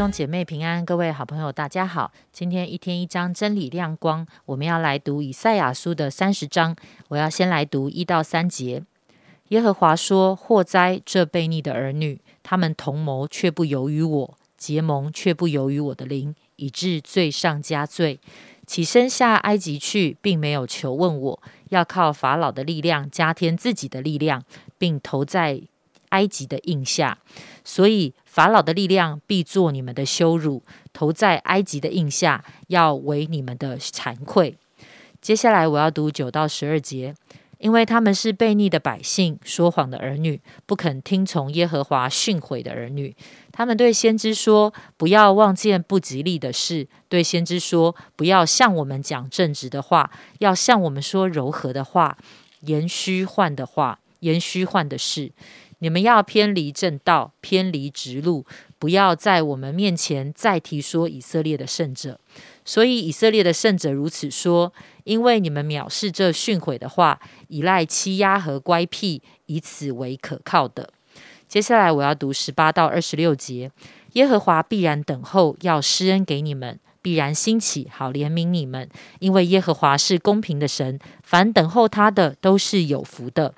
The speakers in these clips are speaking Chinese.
兄姐妹平安，各位好朋友大家好。今天一天一章真理亮光，我们要来读以赛亚书的三十章。我要先来读一到三节。耶和华说：“祸灾这悖逆的儿女，他们同谋却不由于我，结盟却不由于我的灵，以致罪上加罪。起身下埃及去，并没有求问我，要靠法老的力量加添自己的力量，并投在埃及的印下。所以。”法老的力量必做你们的羞辱，投在埃及的印下，要为你们的惭愧。接下来我要读九到十二节，因为他们是悖逆的百姓，说谎的儿女，不肯听从耶和华训诲的儿女。他们对先知说：“不要望见不吉利的事。”对先知说：“不要向我们讲正直的话，要向我们说柔和的话，言虚幻的话，言虚幻的事。”你们要偏离正道，偏离直路，不要在我们面前再提说以色列的圣者。所以以色列的圣者如此说：因为你们藐视这训诲的话，依赖欺压和乖僻，以此为可靠的。接下来我要读十八到二十六节：耶和华必然等候，要施恩给你们；必然兴起，好怜悯你们。因为耶和华是公平的神，凡等候他的都是有福的。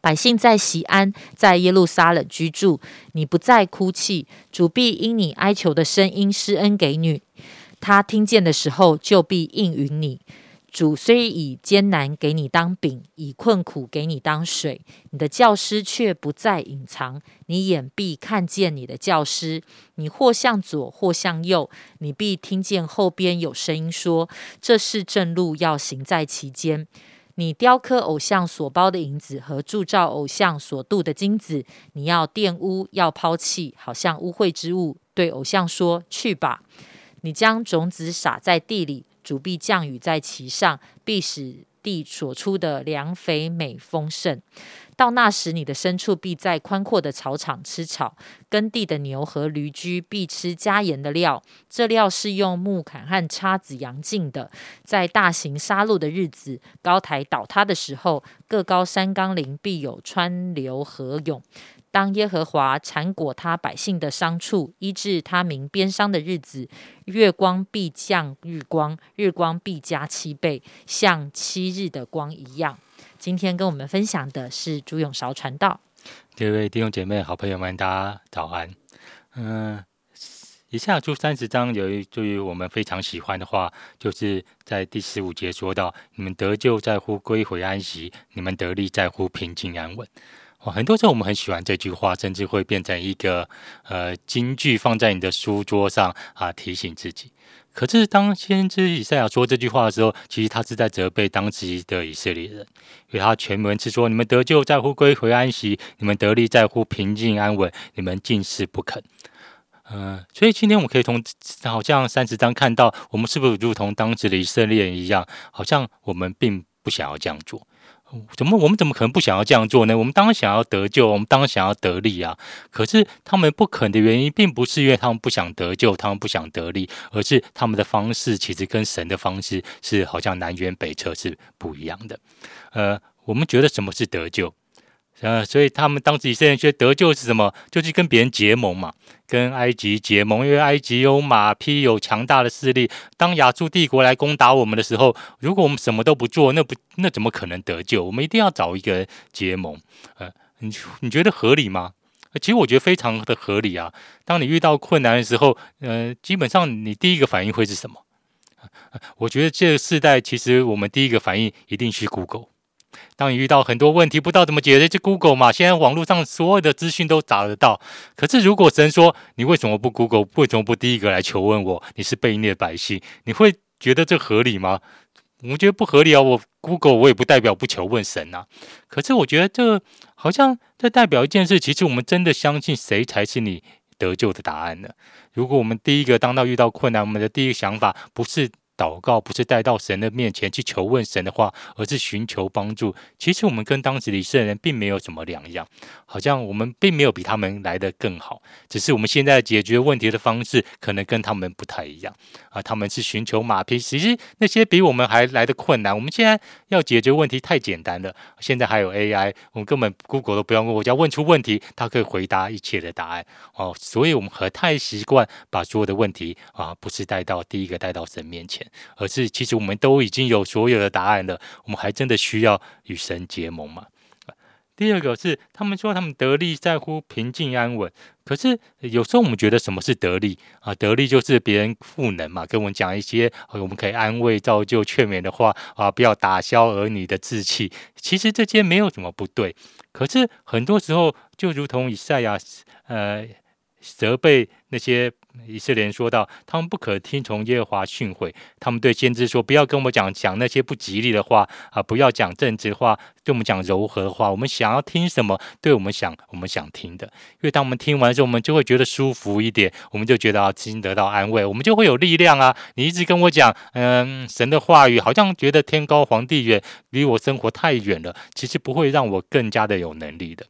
百姓在西安，在耶路撒冷居住，你不再哭泣，主必因你哀求的声音施恩给你。他听见的时候，就必应允你。主虽以艰难给你当饼，以困苦给你当水，你的教师却不再隐藏，你眼必看见你的教师。你或向左，或向右，你必听见后边有声音说：“这是正路，要行在其间。”你雕刻偶像所包的银子和铸造偶像所镀的金子，你要玷污，要抛弃，好像污秽之物。对偶像说：“去吧。”你将种子撒在地里，主必降雨在其上，必使地所出的粮肥美丰盛。到那时，你的牲畜必在宽阔的草场吃草，耕地的牛和驴驹必吃加盐的料。这料是用木砍和叉子扬进的。在大型杀戮的日子，高台倒塌的时候，各高山冈陵必有川流河涌。当耶和华铲果他百姓的伤处，医治他民边伤的日子，月光必降日光，日光必加七倍，像七日的光一样。今天跟我们分享的是朱永韶传道。各位弟兄姐妹、好朋友们，大家早安。嗯，以下出三十章有一句我们非常喜欢的话，就是在第十五节说到：“你们得救在乎归回安息，你们得力在乎平静安稳。”哇，很多时候我们很喜欢这句话，甚至会变成一个呃金句，放在你的书桌上啊，提醒自己。可是，当先知以赛亚说这句话的时候，其实他是在责备当时的以色列人，因为他全文是说：“你们得救在乎归回安息，你们得利在乎平静安稳，你们尽是不肯。”嗯，所以今天我们可以从好像三十章看到，我们是不是如同当时的以色列人一样，好像我们并不想要这样做。怎么？我们怎么可能不想要这样做呢？我们当然想要得救，我们当然想要得利啊！可是他们不肯的原因，并不是因为他们不想得救，他们不想得利，而是他们的方式其实跟神的方式是好像南辕北辙，是不一样的。呃，我们觉得什么是得救？呃，所以他们当时以色列人觉得得救是什么？就是跟别人结盟嘛，跟埃及结盟，因为埃及有马匹，有强大的势力。当亚述帝国来攻打我们的时候，如果我们什么都不做，那不那怎么可能得救？我们一定要找一个结盟。呃，你你觉得合理吗？其实我觉得非常的合理啊。当你遇到困难的时候，呃，基本上你第一个反应会是什么？我觉得这个世代其实我们第一个反应一定是 Google。当你遇到很多问题不知道怎么解决，就 Google 嘛。现在网络上所有的资讯都找得到。可是如果神说你为什么不 Google，为什么不第一个来求问我？你是被逆的百姓，你会觉得这合理吗？我觉得不合理啊。我 Google 我也不代表不求问神啊。可是我觉得这好像这代表一件事，其实我们真的相信谁才是你得救的答案呢？如果我们第一个当到遇到困难，我们的第一个想法不是祷告，不是带到神的面前去求问神的话，而是寻求帮助。其实我们跟当时以色列人并没有什么两样，好像我们并没有比他们来得更好，只是我们现在解决问题的方式可能跟他们不太一样啊。他们是寻求马匹，其实那些比我们还来的困难。我们现在要解决问题太简单了，现在还有 AI，我们根本 Google 都不用问，我只要问出问题，它可以回答一切的答案哦。所以我们和太习惯把所有的问题啊，不是带到第一个带到神面前，而是其实我们都已经有所有的答案了，我们还真的需要与神结盟吗？第二个是，他们说他们得力在乎平静安稳，可是有时候我们觉得什么是得力啊？得力就是别人赋能嘛，跟我们讲一些我们可以安慰、造就、劝勉的话啊，不要打消儿女的志气。其实这些没有什么不对，可是很多时候就如同以赛亚呃责备那些。以色列人说道：“他们不可听从耶和华训诲。他们对先知说：‘不要跟我讲讲那些不吉利的话啊！不要讲正直话，对我们讲柔和的话。我们想要听什么，对我们想我们想听的。因为当我们听完之后，我们就会觉得舒服一点，我们就觉得啊，心得到安慰，我们就会有力量啊！你一直跟我讲，嗯，神的话语好像觉得天高皇帝远，离我生活太远了。其实不会让我更加的有能力的。”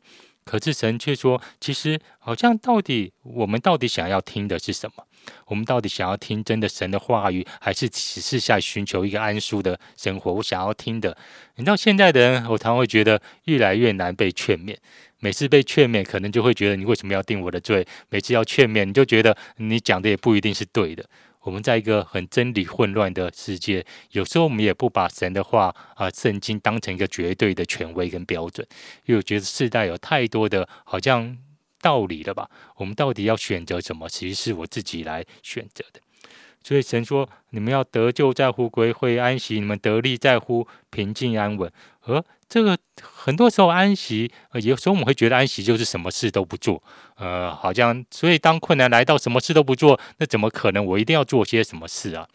可是神却说：“其实好像到底我们到底想要听的是什么？我们到底想要听真的神的话语，还是只是在寻求一个安舒的生活？我想要听的。你知道现在的人，我常会觉得越来越难被劝勉。每次被劝勉，可能就会觉得你为什么要定我的罪？每次要劝勉，你就觉得你讲的也不一定是对的。”我们在一个很真理混乱的世界，有时候我们也不把神的话啊、圣经当成一个绝对的权威跟标准，因为我觉得世代有太多的好像道理了吧？我们到底要选择什么？其实是我自己来选择的。所以神说：“你们要得救在乎归会安息，你们得力在乎平静安稳。”而这个很多时候安息，有时候我们会觉得安息就是什么事都不做，呃，好像所以当困难来到，什么事都不做，那怎么可能？我一定要做些什么事啊？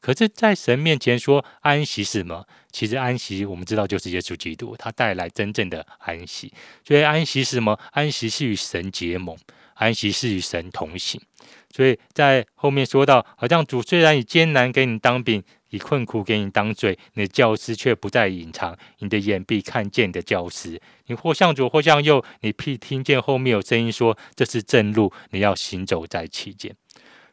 可是，在神面前说安息是什么？其实安息我们知道就是耶稣基督，他带来真正的安息。所以安息是什么？安息是与神结盟，安息是与神同行。所以在后面说到，好像主虽然以艰难给你当饼。以困苦给你当嘴，你的教师却不再隐藏，你的眼必看见你的教师。你或向左或向右，你必听见后面有声音说：“这是正路，你要行走在其间。”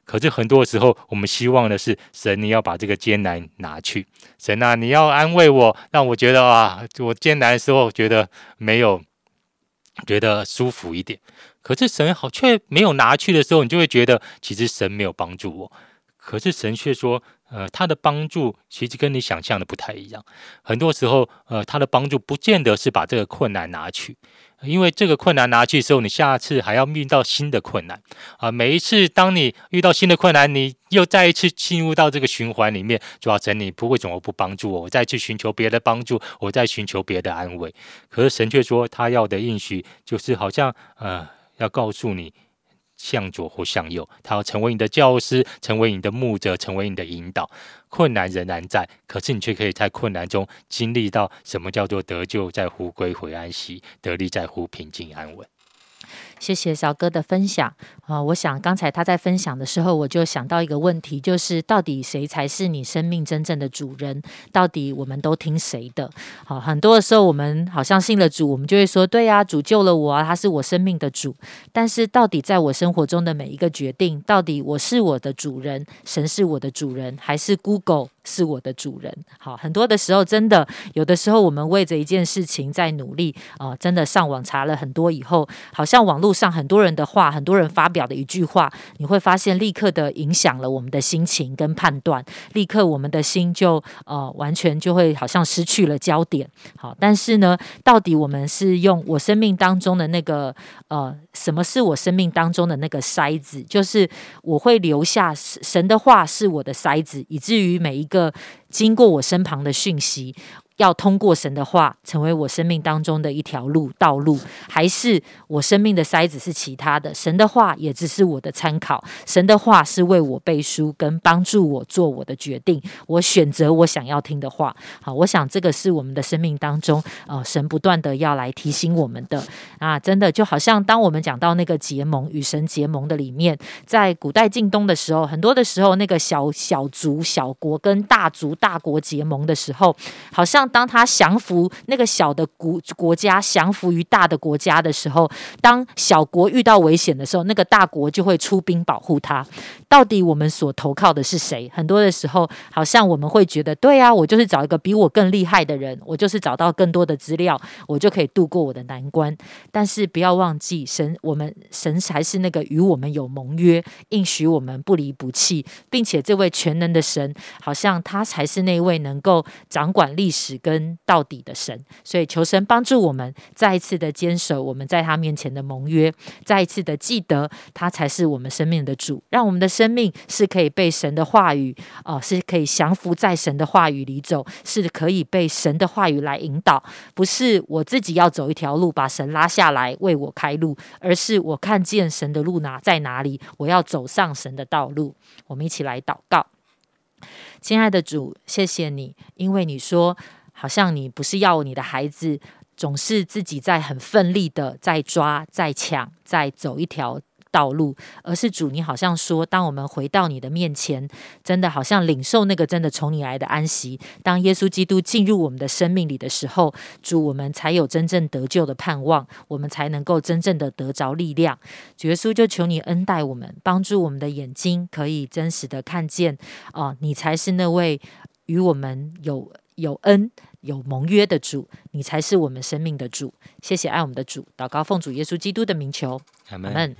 可是很多时候，我们希望的是神，你要把这个艰难拿去。神啊，你要安慰我，让我觉得啊，我艰难的时候觉得没有觉得舒服一点。可是神好却没有拿去的时候，你就会觉得其实神没有帮助我。可是神却说。呃，他的帮助其实跟你想象的不太一样。很多时候，呃，他的帮助不见得是把这个困难拿去，因为这个困难拿去之后，你下次还要遇到新的困难啊。每一次当你遇到新的困难，你又再一次进入到这个循环里面，主要神你不会怎么不帮助我？我再去寻求别的帮助，我再寻求别的安慰。可是神却说，他要的应许就是好像呃，要告诉你。向左或向右，他要成为你的教师，成为你的牧者，成为你的引导。困难仍然在，可是你却可以在困难中经历到什么叫做得救在乎归回安息，得力在乎平静安稳。谢谢小哥的分享啊！我想刚才他在分享的时候，我就想到一个问题，就是到底谁才是你生命真正的主人？到底我们都听谁的？好，很多的时候我们好像信了主，我们就会说：对呀，主救了我啊，他是我生命的主。但是到底在我生活中的每一个决定，到底我是我的主人，神是我的主人，还是 Google？是我的主人，好，很多的时候，真的有的时候，我们为着一件事情在努力啊，真的上网查了很多以后，好像网络路上很多人的话，很多人发表的一句话，你会发现立刻的影响了我们的心情跟判断，立刻我们的心就呃完全就会好像失去了焦点。好，但是呢，到底我们是用我生命当中的那个呃，什么是我生命当中的那个筛子？就是我会留下神的话是我的筛子，以至于每一。个经过我身旁的讯息，要通过神的话，成为我生命当中的一条路道路，还是我生命的筛子是其他的？神的话也只是我的参考，神的话是为我背书，跟帮助我做我的决定。我选择我想要听的话。好，我想这个是我们的生命当中，呃，神不断的要来提醒我们的啊，真的就好像当我们讲到那个结盟与神结盟的里面，在古代晋东的时候，很多的时候，那个小小族小国跟大族大国结盟的时候，好像。当他降服那个小的国国家，降服于大的国家的时候，当小国遇到危险的时候，那个大国就会出兵保护他。到底我们所投靠的是谁？很多的时候，好像我们会觉得，对啊，我就是找一个比我更厉害的人，我就是找到更多的资料，我就可以度过我的难关。但是不要忘记，神，我们神才是那个与我们有盟约，应许我们不离不弃，并且这位全能的神，好像他才是那位能够掌管历史。跟到底的神，所以求神帮助我们再一次的坚守我们在他面前的盟约，再一次的记得他才是我们生命的主，让我们的生命是可以被神的话语哦，是可以降服在神的话语里走，是可以被神的话语来引导，不是我自己要走一条路把神拉下来为我开路，而是我看见神的路哪在哪里，我要走上神的道路。我们一起来祷告，亲爱的主，谢谢你，因为你说。好像你不是要你的孩子总是自己在很奋力的在抓、在抢、在走一条道路，而是主，你好像说，当我们回到你的面前，真的好像领受那个真的从你来的安息。当耶稣基督进入我们的生命里的时候，主，我们才有真正得救的盼望，我们才能够真正的得着力量。主耶稣，就求你恩待我们，帮助我们的眼睛可以真实的看见，哦，你才是那位与我们有。有恩有盟约的主，你才是我们生命的主。谢谢爱我们的主，祷告奉主耶稣基督的名求，阿门。